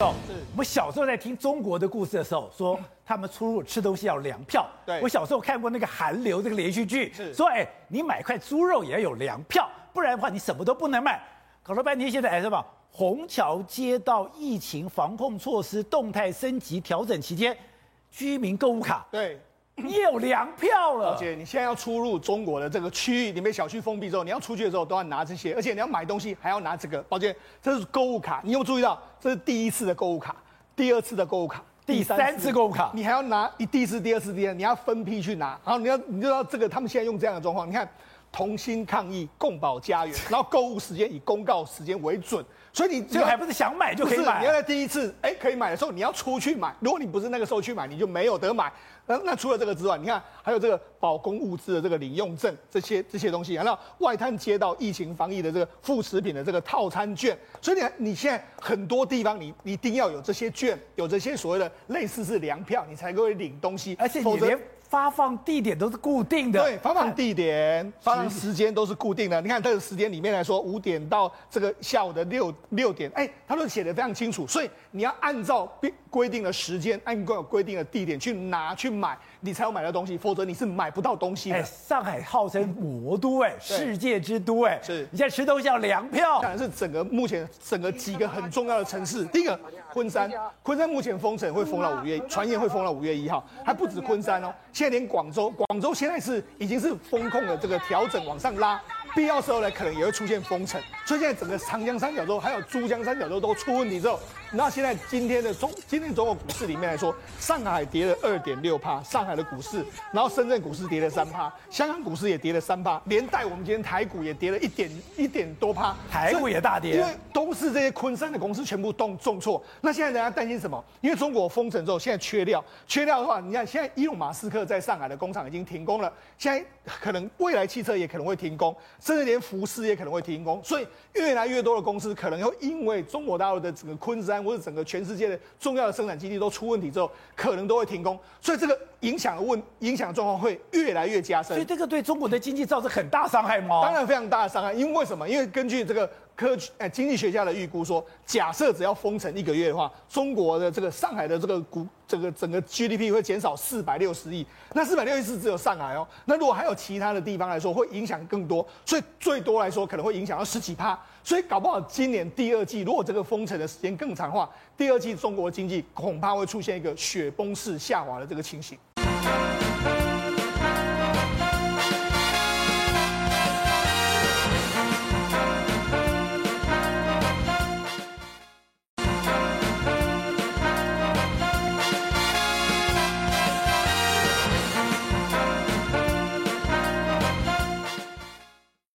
哦，我们小时候在听中国的故事的时候，说他们出入吃东西要粮票。对，我小时候看过那个《韩流》这个连续剧，说哎，你买块猪肉也要有粮票，不然的话你什么都不能买。搞了半天，现在哎什么？虹桥街道疫情防控措施动态升级调整期间，居民购物卡对。你有粮票了，而且你现在要出入中国的这个区域，你被小区封闭之后，你要出去的时候都要拿这些，而且你要买东西还要拿这个。宝姐，这是购物卡，你有注意到？这是第一次的购物卡，第二次的购物卡，第三次购物卡，你还要拿一第一次、第二次、第二，你要分批去拿。然后你要，你知道这个，他们现在用这样的状况，你看，同心抗疫，共保家园，然后购物时间以公告时间为准。所以你这还不是想买就可以买？你要在第一次哎可以买的时候，你要出去买。如果你不是那个时候去买，你就没有得买。那那除了这个之外，你看还有这个保供物资的这个领用证，这些这些东西，然后外滩街道疫情防疫的这个副食品的这个套餐券。所以你你现在很多地方你你一定要有这些券，有这些所谓的类似是粮票，你才可以领东西。而且你连发放地点都是固定的，对，发放地点、发放时间都是固定的。你看这个时间里面来说，五点到这个下午的六六点，哎，他都写的非常清楚。所以你要按照规规定的时间，按照规定的地点去拿去买，你才有买到东西，否则你是买不到东西的。上海号称魔都，哎，世界之都，哎，是。你现在吃东西要粮票，当然是整个目前整个几个很重要的城市。第一个，昆山，昆山目前封城会封到五月，传言会封到五月一号，还不止昆山哦。现在连广州，广州现在是已经是封控的这个调整往上拉，必要时候呢，可能也会出现封城。所以现在整个长江三角洲还有珠江三角洲都出问题之后，那现在今天的中今天中国股市里面来说，上海跌了二点六趴，上海的股市，然后深圳股市跌了三趴，香港股市也跌了三趴，连带我们今天台股也跌了一点一点多趴，台股也大跌，因为都是这些昆山的公司全部动重挫。那现在大家担心什么？因为中国封城之后，现在缺料，缺料的话，你看现在伊隆马斯克在上海的工厂已经停工了，现在可能未来汽车也可能会停工，甚至连服饰也可能会停工，所以越来越多的公司可能会因为中国大陆的整个昆山或者整个全世界的重要的生产基地都出问题之后，可能都会停工，所以这个影响的问影响状况会越来越加深。所以这个对中国的经济造成很大伤害吗？当然非常大的伤害，因为为什么？因为根据这个。科诶，经济学家的预估说，假设只要封城一个月的话，中国的这个上海的这个股，这个整个 GDP 会减少四百六十亿。那四百六十亿是只有上海哦，那如果还有其他的地方来说，会影响更多。所以最多来说，可能会影响到十几趴。所以搞不好今年第二季，如果这个封城的时间更长的话，第二季中国经济恐怕会出现一个雪崩式下滑的这个情形。